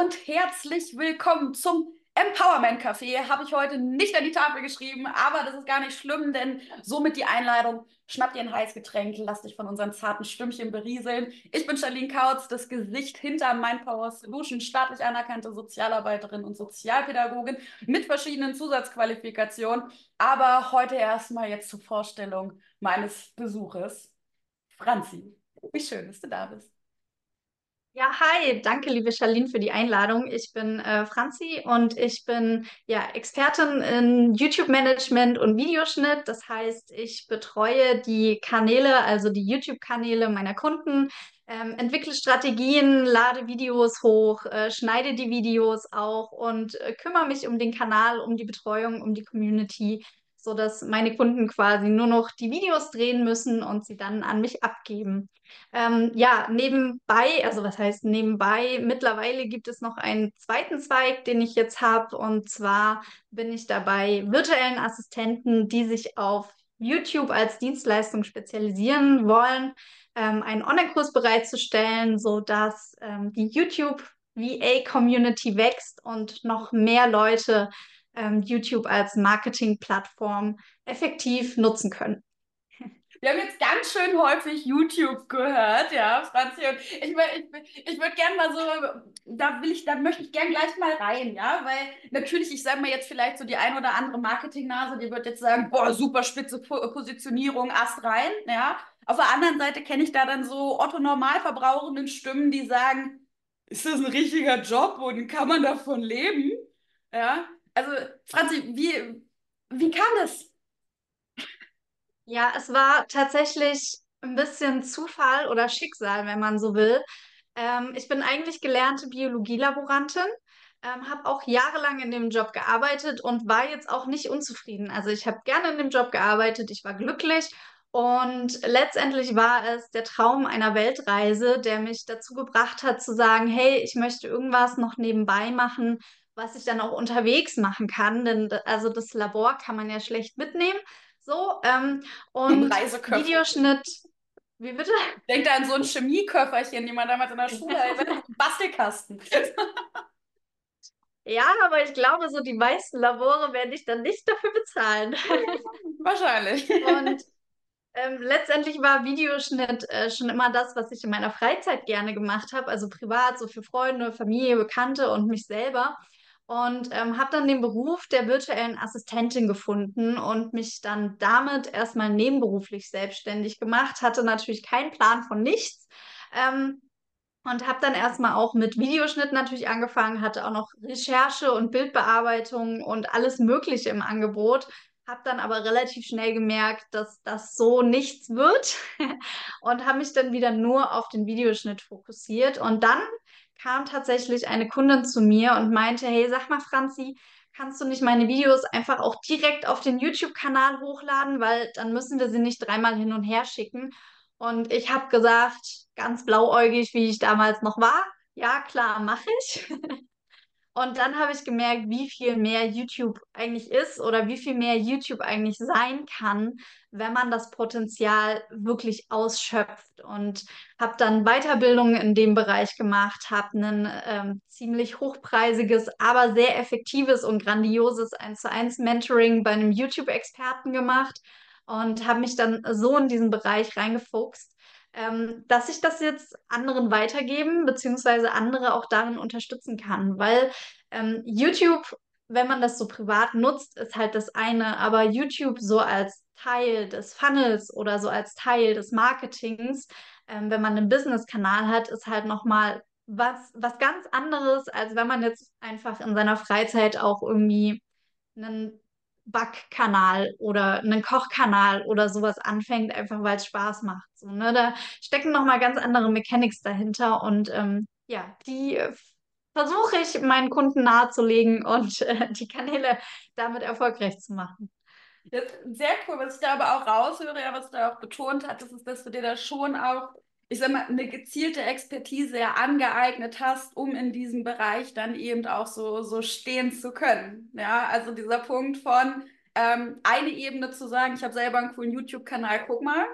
und herzlich willkommen zum Empowerment Café. Habe ich heute nicht an die Tafel geschrieben, aber das ist gar nicht schlimm, denn somit die Einladung. Schnapp dir ein heißes Getränk, lass dich von unseren zarten Stimmchen berieseln. Ich bin Charlene Kautz, das Gesicht hinter Mindpower Solution, staatlich anerkannte Sozialarbeiterin und Sozialpädagogin mit verschiedenen Zusatzqualifikationen. Aber heute erstmal jetzt zur Vorstellung meines Besuches. Franzi, wie schön, dass du da bist. Ja, hi, danke, liebe Charlene, für die Einladung. Ich bin äh, Franzi und ich bin ja Expertin in YouTube-Management und Videoschnitt. Das heißt, ich betreue die Kanäle, also die YouTube-Kanäle meiner Kunden, ähm, entwickle Strategien, lade Videos hoch, äh, schneide die Videos auch und äh, kümmere mich um den Kanal, um die Betreuung, um die Community so dass meine Kunden quasi nur noch die Videos drehen müssen und sie dann an mich abgeben. Ähm, ja, nebenbei, also was heißt nebenbei, mittlerweile gibt es noch einen zweiten Zweig, den ich jetzt habe und zwar bin ich dabei virtuellen Assistenten, die sich auf YouTube als Dienstleistung spezialisieren wollen, ähm, einen Online-Kurs bereitzustellen, sodass ähm, die YouTube VA-Community wächst und noch mehr Leute ähm, YouTube als Marketingplattform effektiv nutzen können. Wir haben jetzt ganz schön häufig YouTube gehört, ja, Franzi. Und ich, ich, ich würde gerne mal so, da will ich, da möchte ich gerne gleich mal rein, ja, weil natürlich, ich sage mal jetzt vielleicht so die ein oder andere Marketingnase, die wird jetzt sagen, boah, super spitze Positionierung, Ast rein, ja. Auf der anderen Seite kenne ich da dann so Otto Normalverbrauchenden Stimmen, die sagen, ist das ein richtiger Job und kann man davon leben? Ja, also, Franzi, wie, wie kam das? Ja, es war tatsächlich ein bisschen Zufall oder Schicksal, wenn man so will. Ähm, ich bin eigentlich gelernte Biologielaborantin, ähm, habe auch jahrelang in dem Job gearbeitet und war jetzt auch nicht unzufrieden. Also ich habe gerne in dem Job gearbeitet, ich war glücklich und letztendlich war es der Traum einer Weltreise, der mich dazu gebracht hat zu sagen, hey, ich möchte irgendwas noch nebenbei machen, was ich dann auch unterwegs machen kann, denn also das Labor kann man ja schlecht mitnehmen. So, ähm, und Videoschnitt. Wie bitte? Denkt an so ein Chemieköfferchen, die man damals in der Schule hatte. Bastelkasten. Ja, aber ich glaube, so die meisten Labore werde ich dann nicht dafür bezahlen. Wahrscheinlich. Und ähm, letztendlich war Videoschnitt äh, schon immer das, was ich in meiner Freizeit gerne gemacht habe, also privat, so für Freunde, Familie, Bekannte und mich selber und ähm, habe dann den Beruf der virtuellen Assistentin gefunden und mich dann damit erstmal nebenberuflich selbstständig gemacht. Hatte natürlich keinen Plan von nichts. Ähm, und habe dann erstmal auch mit Videoschnitt natürlich angefangen, hatte auch noch Recherche und Bildbearbeitung und alles Mögliche im Angebot. Habe dann aber relativ schnell gemerkt, dass das so nichts wird und habe mich dann wieder nur auf den Videoschnitt fokussiert. Und dann kam tatsächlich eine Kundin zu mir und meinte, hey, sag mal, Franzi, kannst du nicht meine Videos einfach auch direkt auf den YouTube-Kanal hochladen, weil dann müssen wir sie nicht dreimal hin und her schicken. Und ich habe gesagt, ganz blauäugig, wie ich damals noch war, ja, klar, mache ich. Und dann habe ich gemerkt, wie viel mehr YouTube eigentlich ist oder wie viel mehr YouTube eigentlich sein kann, wenn man das Potenzial wirklich ausschöpft. Und habe dann Weiterbildungen in dem Bereich gemacht, habe ein ähm, ziemlich hochpreisiges, aber sehr effektives und grandioses 1 zu 1 Mentoring bei einem YouTube-Experten gemacht und habe mich dann so in diesen Bereich reingefuchst ähm, dass ich das jetzt anderen weitergeben, beziehungsweise andere auch darin unterstützen kann. Weil ähm, YouTube, wenn man das so privat nutzt, ist halt das eine, aber YouTube so als Teil des Funnels oder so als Teil des Marketings, ähm, wenn man einen Business-Kanal hat, ist halt nochmal was, was ganz anderes, als wenn man jetzt einfach in seiner Freizeit auch irgendwie einen Backkanal oder einen Kochkanal oder sowas anfängt, einfach weil es Spaß macht. So, ne? Da stecken nochmal ganz andere Mechanics dahinter und ähm, ja, die versuche ich meinen Kunden nahezulegen und äh, die Kanäle damit erfolgreich zu machen. Sehr cool, was ich da aber auch raushöre, ja, was du da auch betont hattest, ist, dass du dir da schon auch ich sag mal, eine gezielte Expertise ja angeeignet hast, um in diesem Bereich dann eben auch so, so stehen zu können. Ja, also dieser Punkt von ähm, eine Ebene zu sagen, ich habe selber einen coolen YouTube-Kanal, guck mal.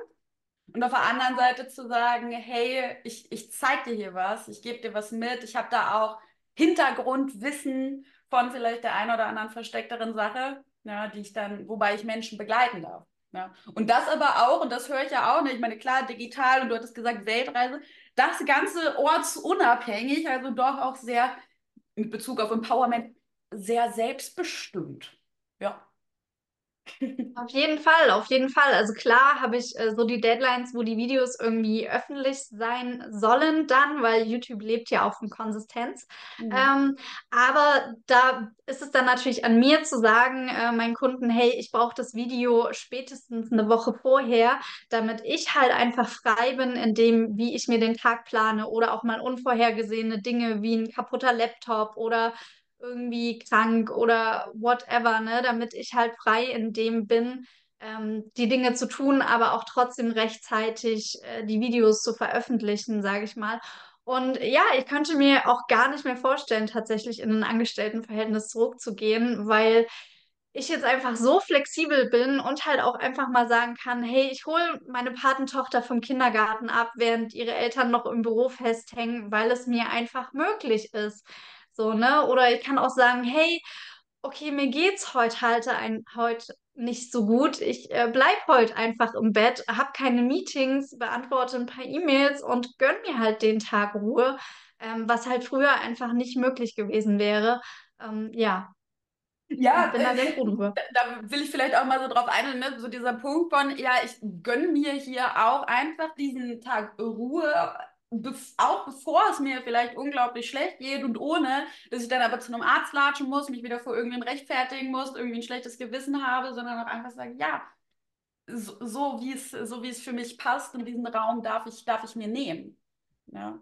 Und auf der anderen Seite zu sagen, hey, ich, ich zeig dir hier was, ich gebe dir was mit, ich habe da auch Hintergrundwissen von vielleicht der einen oder anderen versteckteren Sache, ja, die ich dann, wobei ich Menschen begleiten darf. Ja. Und das aber auch, und das höre ich ja auch nicht, ich meine, klar, digital und du hattest gesagt Weltreise, das Ganze ortsunabhängig, also doch auch sehr mit Bezug auf Empowerment, sehr selbstbestimmt. Ja. Auf jeden Fall, auf jeden Fall. Also klar habe ich äh, so die Deadlines, wo die Videos irgendwie öffentlich sein sollen dann, weil YouTube lebt ja auch von Konsistenz. Mhm. Ähm, aber da ist es dann natürlich an mir zu sagen, äh, meinen Kunden, hey, ich brauche das Video spätestens eine Woche vorher, damit ich halt einfach frei bin in dem, wie ich mir den Tag plane oder auch mal unvorhergesehene Dinge wie ein kaputter Laptop oder irgendwie krank oder whatever, ne, damit ich halt frei in dem bin, ähm, die Dinge zu tun, aber auch trotzdem rechtzeitig äh, die Videos zu veröffentlichen, sage ich mal. Und ja, ich könnte mir auch gar nicht mehr vorstellen, tatsächlich in ein Angestelltenverhältnis zurückzugehen, weil ich jetzt einfach so flexibel bin und halt auch einfach mal sagen kann, hey, ich hole meine Patentochter vom Kindergarten ab, während ihre Eltern noch im Büro festhängen, weil es mir einfach möglich ist. So, ne? Oder ich kann auch sagen, hey, okay, mir geht's heute halt ein, heute nicht so gut. Ich äh, bleib heute einfach im Bett, habe keine Meetings, beantworte ein paar E-Mails und gönn mir halt den Tag Ruhe, ähm, was halt früher einfach nicht möglich gewesen wäre. Ähm, ja. Ja, bin da. Da, will ich vielleicht auch mal so drauf eingehen, ne? so dieser Punkt von, ja, ich gönne mir hier auch einfach diesen Tag Ruhe, auch bevor es mir vielleicht unglaublich schlecht geht und ohne, dass ich dann aber zu einem Arzt latschen muss, mich wieder vor irgendwen rechtfertigen muss, irgendwie ein schlechtes Gewissen habe, sondern auch einfach sagen, ja, so, so wie es so es für mich passt und diesen Raum darf ich darf ich mir nehmen. Ja.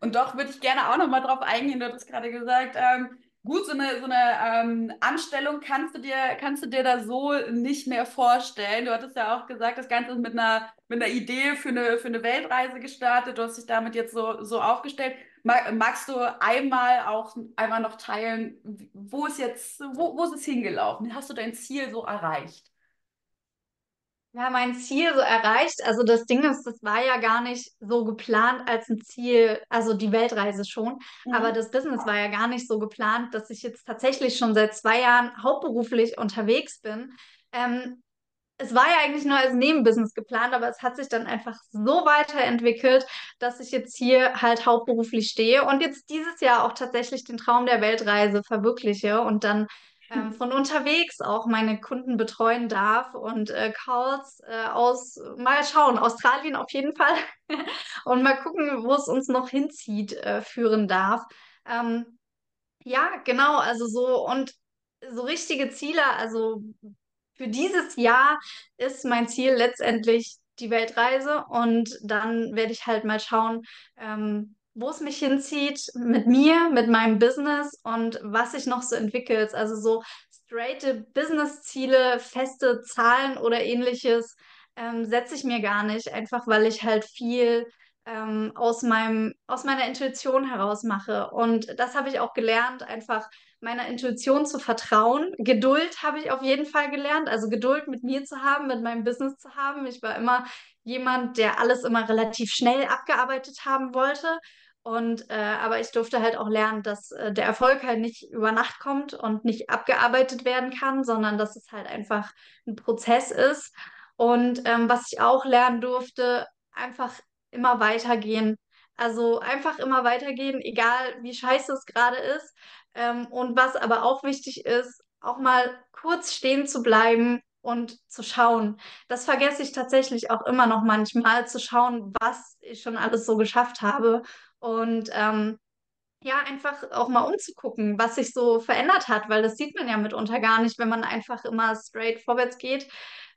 Und doch würde ich gerne auch noch mal drauf eingehen, du hast gerade gesagt, ähm, Gut, so eine, so eine ähm, Anstellung kannst du, dir, kannst du dir da so nicht mehr vorstellen. Du hattest ja auch gesagt, das Ganze ist mit einer, mit einer Idee für eine, für eine Weltreise gestartet. Du hast dich damit jetzt so, so aufgestellt. Magst du einmal auch einmal noch teilen, wo ist jetzt, wo, wo ist es hingelaufen? Hast du dein Ziel so erreicht? Ja, mein Ziel so erreicht. Also das Ding ist, das war ja gar nicht so geplant als ein Ziel, also die Weltreise schon, mhm. aber das Business war ja gar nicht so geplant, dass ich jetzt tatsächlich schon seit zwei Jahren hauptberuflich unterwegs bin. Ähm, es war ja eigentlich nur als Nebenbusiness geplant, aber es hat sich dann einfach so weiterentwickelt, dass ich jetzt hier halt hauptberuflich stehe und jetzt dieses Jahr auch tatsächlich den Traum der Weltreise verwirkliche und dann ähm, von unterwegs auch meine Kunden betreuen darf und äh, Calls äh, aus, mal schauen, Australien auf jeden Fall und mal gucken, wo es uns noch hinzieht, äh, führen darf. Ähm, ja, genau, also so und so richtige Ziele, also für dieses Jahr ist mein Ziel letztendlich die Weltreise und dann werde ich halt mal schauen, ähm, wo es mich hinzieht mit mir, mit meinem Business und was sich noch so entwickelt. Also so straighte Business-Ziele, feste Zahlen oder ähnliches ähm, setze ich mir gar nicht, einfach weil ich halt viel ähm, aus meinem, aus meiner Intuition heraus mache. Und das habe ich auch gelernt, einfach meiner Intuition zu vertrauen. Geduld habe ich auf jeden Fall gelernt, also Geduld mit mir zu haben, mit meinem Business zu haben. Ich war immer jemand, der alles immer relativ schnell abgearbeitet haben wollte. Und äh, aber ich durfte halt auch lernen, dass äh, der Erfolg halt nicht über Nacht kommt und nicht abgearbeitet werden kann, sondern dass es halt einfach ein Prozess ist. Und ähm, was ich auch lernen durfte, einfach immer weitergehen. Also einfach immer weitergehen, egal wie scheiße es gerade ist. Ähm, und was aber auch wichtig ist, auch mal kurz stehen zu bleiben und zu schauen. Das vergesse ich tatsächlich auch immer noch manchmal, zu schauen, was ich schon alles so geschafft habe. Und ähm, ja, einfach auch mal umzugucken, was sich so verändert hat, weil das sieht man ja mitunter gar nicht, wenn man einfach immer straight vorwärts geht.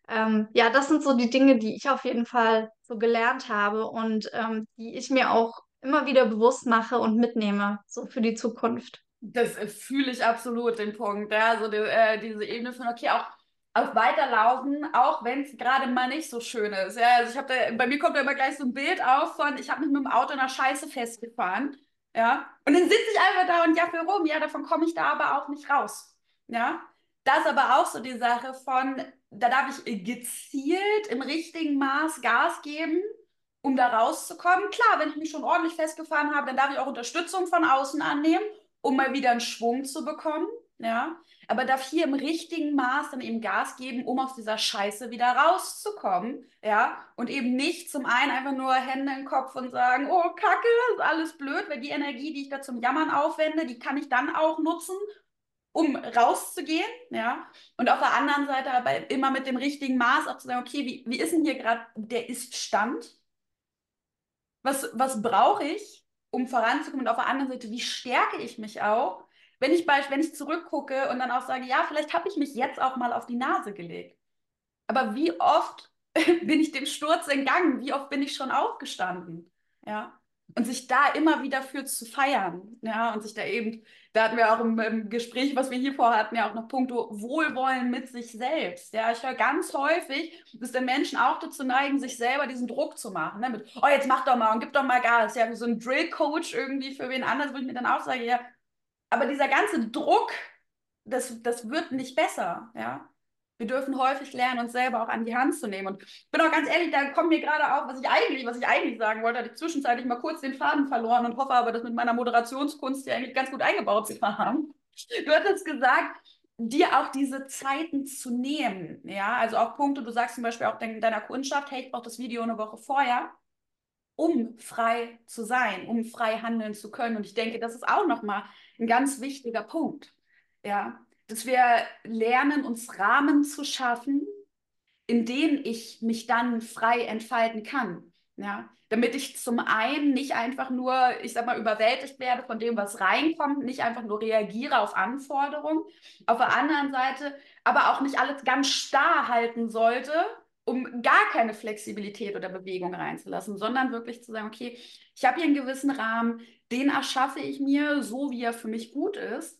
Ähm, ja, das sind so die Dinge, die ich auf jeden Fall so gelernt habe und ähm, die ich mir auch immer wieder bewusst mache und mitnehme, so für die Zukunft. Das äh, fühle ich absolut, den Punkt. Ja, also die, äh, diese Ebene von, okay, auch auf Weiterlaufen, auch wenn es gerade mal nicht so schön ist. Ja, also ich habe bei mir kommt da immer gleich so ein Bild auf von, ich habe mich mit dem Auto in der Scheiße festgefahren. Ja, und dann sitze ich einfach da und jaffe rum. Ja, davon komme ich da aber auch nicht raus. Ja, das ist aber auch so die Sache von, da darf ich gezielt im richtigen Maß Gas geben, um da rauszukommen. Klar, wenn ich mich schon ordentlich festgefahren habe, dann darf ich auch Unterstützung von außen annehmen um mal wieder einen Schwung zu bekommen, ja, aber darf hier im richtigen Maß dann eben Gas geben, um aus dieser Scheiße wieder rauszukommen, ja, und eben nicht zum einen einfach nur Hände im Kopf und sagen, oh, Kacke, ist alles blöd, weil die Energie, die ich da zum Jammern aufwende, die kann ich dann auch nutzen, um rauszugehen, ja, und auf der anderen Seite aber immer mit dem richtigen Maß auch zu sagen, okay, wie, wie ist denn hier gerade der Ist-Stand? Was, was brauche ich, um voranzukommen? Und auf der anderen Seite, wie stärke ich mich auch, wenn ich, wenn ich zurückgucke und dann auch sage, ja, vielleicht habe ich mich jetzt auch mal auf die Nase gelegt. Aber wie oft bin ich dem Sturz entgangen? Wie oft bin ich schon aufgestanden? Ja. Und sich da immer wieder für zu feiern, ja, und sich da eben, da hatten wir auch im, im Gespräch, was wir hier vorhatten, ja auch noch Punkto Wohlwollen mit sich selbst. Ja, ich höre ganz häufig, dass der Menschen auch dazu neigen, sich selber diesen Druck zu machen. Ne? Mit, oh, jetzt mach doch mal und gib doch mal Gas. Ja, wie so ein Drill-Coach irgendwie für wen anders, wo ich mir dann auch sage, ja, aber dieser ganze Druck, das, das wird nicht besser, ja. Wir dürfen häufig lernen, uns selber auch an die Hand zu nehmen. Und ich bin auch ganz ehrlich, da kommt mir gerade auf, was ich eigentlich, was ich eigentlich sagen wollte, hatte ich zwischenzeitlich mal kurz den Faden verloren und hoffe aber, das mit meiner Moderationskunst ja eigentlich ganz gut eingebaut zu haben. Du hattest gesagt, dir auch diese Zeiten zu nehmen. Ja, also auch Punkte, du sagst zum Beispiel auch deiner Kundschaft, hey, ich brauche das Video eine Woche vorher um frei zu sein, um frei handeln zu können. Und ich denke, das ist auch nochmal ein ganz wichtiger Punkt. Ja, dass wir lernen, uns Rahmen zu schaffen, in denen ich mich dann frei entfalten kann. Ja, damit ich zum einen nicht einfach nur, ich sag mal, überwältigt werde von dem, was reinkommt, nicht einfach nur reagiere auf Anforderungen. Auf der anderen Seite aber auch nicht alles ganz starr halten sollte, um gar keine Flexibilität oder Bewegung reinzulassen, sondern wirklich zu sagen, okay, ich habe hier einen gewissen Rahmen, den erschaffe ich mir so, wie er für mich gut ist,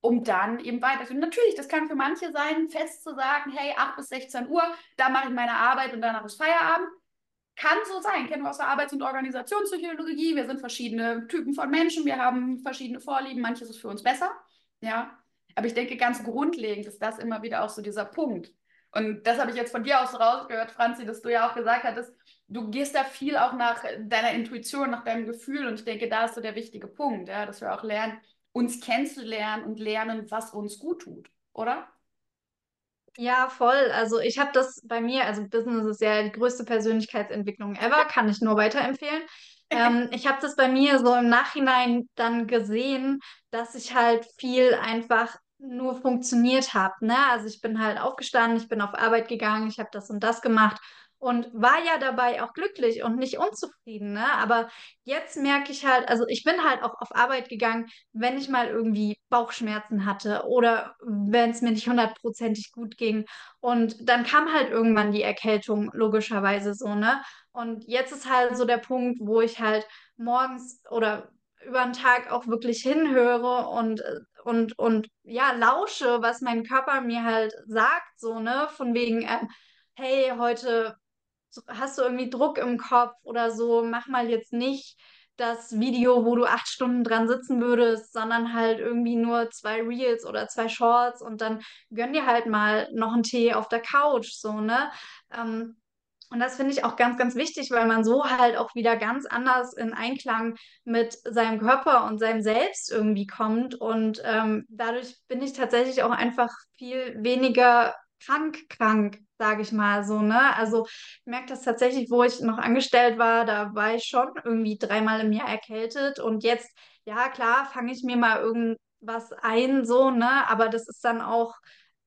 um dann eben weiter. natürlich, das kann für manche sein, fest zu sagen, hey, 8 bis 16 Uhr, da mache ich meine Arbeit und danach ist Feierabend. Kann so sein, kennen wir aus der Arbeits- und Organisationspsychologie. Wir sind verschiedene Typen von Menschen, wir haben verschiedene Vorlieben, manches ist für uns besser. Ja, aber ich denke, ganz grundlegend ist das immer wieder auch so dieser Punkt. Und das habe ich jetzt von dir aus rausgehört, Franzi, dass du ja auch gesagt hattest, du gehst da viel auch nach deiner Intuition, nach deinem Gefühl. Und ich denke, da ist so der wichtige Punkt, ja, dass wir auch lernen, uns kennenzulernen und lernen, was uns gut tut, oder? Ja, voll. Also ich habe das bei mir, also Business ist ja die größte Persönlichkeitsentwicklung ever, kann ich nur weiterempfehlen. ähm, ich habe das bei mir so im Nachhinein dann gesehen, dass ich halt viel einfach nur funktioniert habe. Ne? Also ich bin halt aufgestanden, ich bin auf Arbeit gegangen, ich habe das und das gemacht und war ja dabei auch glücklich und nicht unzufrieden. Ne? Aber jetzt merke ich halt, also ich bin halt auch auf Arbeit gegangen, wenn ich mal irgendwie Bauchschmerzen hatte oder wenn es mir nicht hundertprozentig gut ging. Und dann kam halt irgendwann die Erkältung, logischerweise so, ne? Und jetzt ist halt so der Punkt, wo ich halt morgens oder über den Tag auch wirklich hinhöre und, und, und ja, lausche, was mein Körper mir halt sagt, so, ne, von wegen, ähm, hey, heute hast du irgendwie Druck im Kopf oder so, mach mal jetzt nicht das Video, wo du acht Stunden dran sitzen würdest, sondern halt irgendwie nur zwei Reels oder zwei Shorts und dann gönn dir halt mal noch einen Tee auf der Couch, so, ne? Ähm, und das finde ich auch ganz, ganz wichtig, weil man so halt auch wieder ganz anders in Einklang mit seinem Körper und seinem Selbst irgendwie kommt. Und ähm, dadurch bin ich tatsächlich auch einfach viel weniger krank, krank, sage ich mal so, ne? Also ich merke das tatsächlich, wo ich noch angestellt war, da war ich schon irgendwie dreimal im Jahr erkältet. Und jetzt, ja klar, fange ich mir mal irgendwas ein, so, ne? Aber das ist dann auch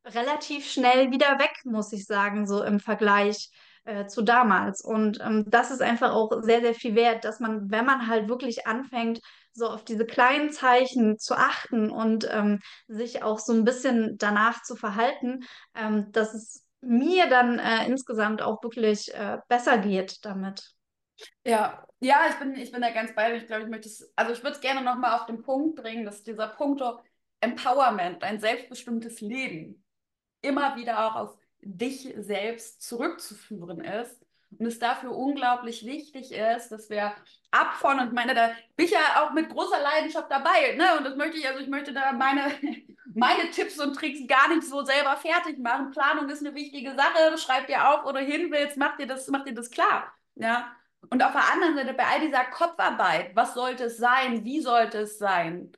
relativ schnell wieder weg, muss ich sagen, so im Vergleich äh, zu damals. Und ähm, das ist einfach auch sehr, sehr viel wert, dass man, wenn man halt wirklich anfängt, so auf diese kleinen Zeichen zu achten und ähm, sich auch so ein bisschen danach zu verhalten, ähm, dass es mir dann äh, insgesamt auch wirklich äh, besser geht damit. Ja, ja, ich bin, ich bin da ganz bei. Ich glaube, ich möchte es, also ich würde es gerne nochmal auf den Punkt bringen, dass dieser Punkt Empowerment, ein selbstbestimmtes Leben, immer wieder auch auf dich selbst zurückzuführen ist. Und es dafür unglaublich wichtig ist, dass wir ab von, und meine, da bin ich ja auch mit großer Leidenschaft dabei, ne? Und das möchte ich, also ich möchte da meine, meine Tipps und Tricks gar nicht so selber fertig machen. Planung ist eine wichtige Sache, schreib dir auf, wo du hin willst, mach dir das, mach dir das klar. Ja. Und auf der anderen Seite, bei all dieser Kopfarbeit, was sollte es sein, wie sollte es sein,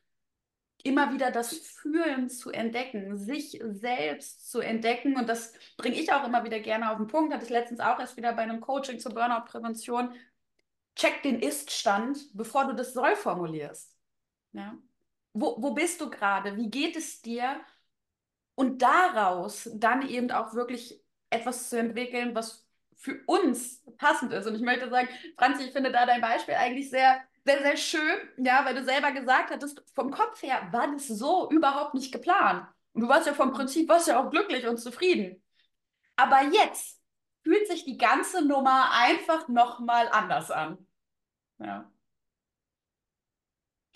immer wieder das Fühlen zu entdecken, sich selbst zu entdecken. Und das bringe ich auch immer wieder gerne auf den Punkt. Hatte ich letztens auch erst wieder bei einem Coaching zur Burnout-Prävention. Check den Ist-Stand, bevor du das Soll formulierst. Ja? Wo, wo bist du gerade? Wie geht es dir? Und daraus dann eben auch wirklich etwas zu entwickeln, was für uns passend ist. Und ich möchte sagen, Franzi, ich finde da dein Beispiel eigentlich sehr sehr, sehr schön, ja, weil du selber gesagt hattest, vom Kopf her war das so überhaupt nicht geplant. Und du warst ja vom Prinzip, warst ja auch glücklich und zufrieden. Aber jetzt fühlt sich die ganze Nummer einfach nochmal anders an. Ja.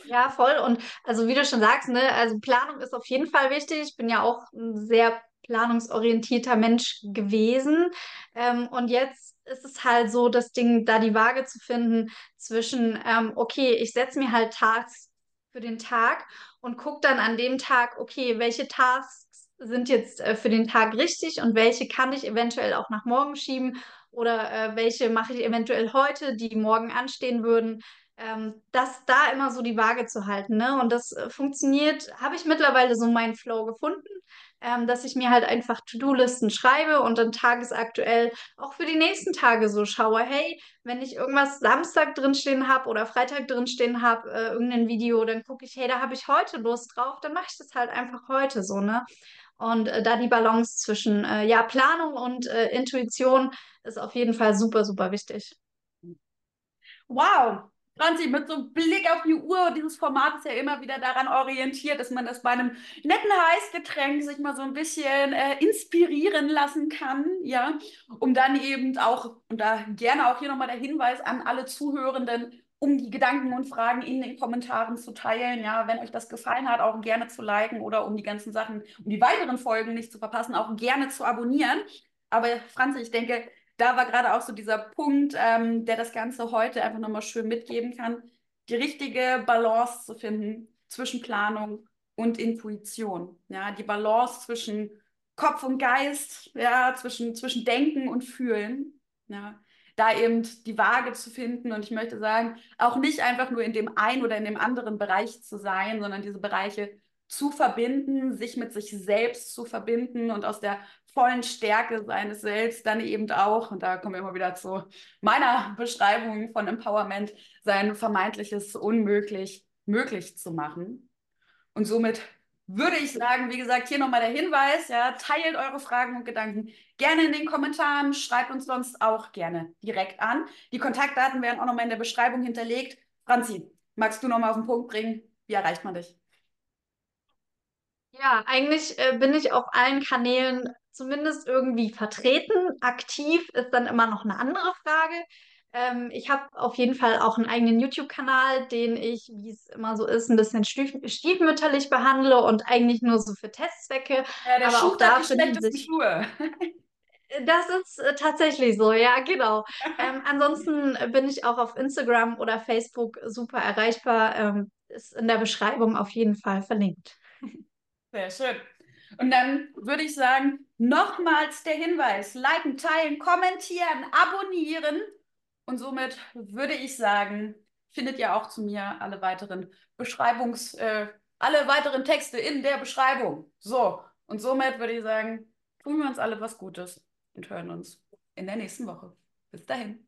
Ja, voll. Und also wie du schon sagst, ne, also Planung ist auf jeden Fall wichtig. Ich bin ja auch ein sehr planungsorientierter Mensch gewesen. Ähm, und jetzt ist es halt so, das Ding, da die Waage zu finden zwischen, ähm, okay, ich setze mir halt Tasks für den Tag und gucke dann an dem Tag, okay, welche Tasks sind jetzt äh, für den Tag richtig und welche kann ich eventuell auch nach morgen schieben oder äh, welche mache ich eventuell heute, die morgen anstehen würden. Ähm, das da immer so die Waage zu halten. Ne? Und das äh, funktioniert, habe ich mittlerweile so meinen Flow gefunden ähm, dass ich mir halt einfach To-Do-Listen schreibe und dann tagesaktuell auch für die nächsten Tage so schaue, hey, wenn ich irgendwas Samstag drinstehen habe oder Freitag drinstehen habe, äh, irgendein Video, dann gucke ich, hey, da habe ich heute Lust drauf, dann mache ich das halt einfach heute so, ne? Und äh, da die Balance zwischen äh, ja, Planung und äh, Intuition ist auf jeden Fall super, super wichtig. Wow, Franzi, mit so einem Blick auf die Uhr, dieses Format ist ja immer wieder daran orientiert, dass man das bei einem netten Heißgetränk sich mal so ein bisschen äh, inspirieren lassen kann, ja, um dann eben auch, und da gerne auch hier nochmal der Hinweis an alle Zuhörenden, um die Gedanken und Fragen in den Kommentaren zu teilen, ja, wenn euch das gefallen hat, auch gerne zu liken oder um die ganzen Sachen, um die weiteren Folgen nicht zu verpassen, auch gerne zu abonnieren. Aber Franzi, ich denke, da war gerade auch so dieser Punkt, ähm, der das Ganze heute einfach nochmal schön mitgeben kann, die richtige Balance zu finden zwischen Planung und Intuition. Ja, die Balance zwischen Kopf und Geist, ja, zwischen, zwischen Denken und Fühlen. Ja, da eben die Waage zu finden. Und ich möchte sagen, auch nicht einfach nur in dem einen oder in dem anderen Bereich zu sein, sondern diese Bereiche zu verbinden, sich mit sich selbst zu verbinden und aus der vollen Stärke seines Selbst dann eben auch, und da kommen wir immer wieder zu meiner Beschreibung von Empowerment, sein vermeintliches Unmöglich möglich zu machen. Und somit würde ich sagen, wie gesagt, hier nochmal der Hinweis, ja, teilt eure Fragen und Gedanken gerne in den Kommentaren, schreibt uns sonst auch gerne direkt an. Die Kontaktdaten werden auch nochmal in der Beschreibung hinterlegt. Franzi, magst du nochmal auf den Punkt bringen? Wie erreicht man dich? Ja, eigentlich äh, bin ich auf allen Kanälen zumindest irgendwie vertreten. Aktiv ist dann immer noch eine andere Frage. Ähm, ich habe auf jeden Fall auch einen eigenen YouTube-Kanal, den ich, wie es immer so ist, ein bisschen stief stiefmütterlich behandle und eigentlich nur so für Testzwecke. Ja, der Aber Schuh auch da finden sich. Schuhe. Das ist äh, tatsächlich so, ja, genau. Ähm, ansonsten bin ich auch auf Instagram oder Facebook super erreichbar. Ähm, ist in der Beschreibung auf jeden Fall verlinkt. Sehr schön. Und dann würde ich sagen, nochmals der Hinweis, liken, teilen, kommentieren, abonnieren. Und somit würde ich sagen, findet ihr auch zu mir alle weiteren Beschreibungs, äh, alle weiteren Texte in der Beschreibung. So, und somit würde ich sagen, tun wir uns alle was Gutes und hören uns in der nächsten Woche. Bis dahin.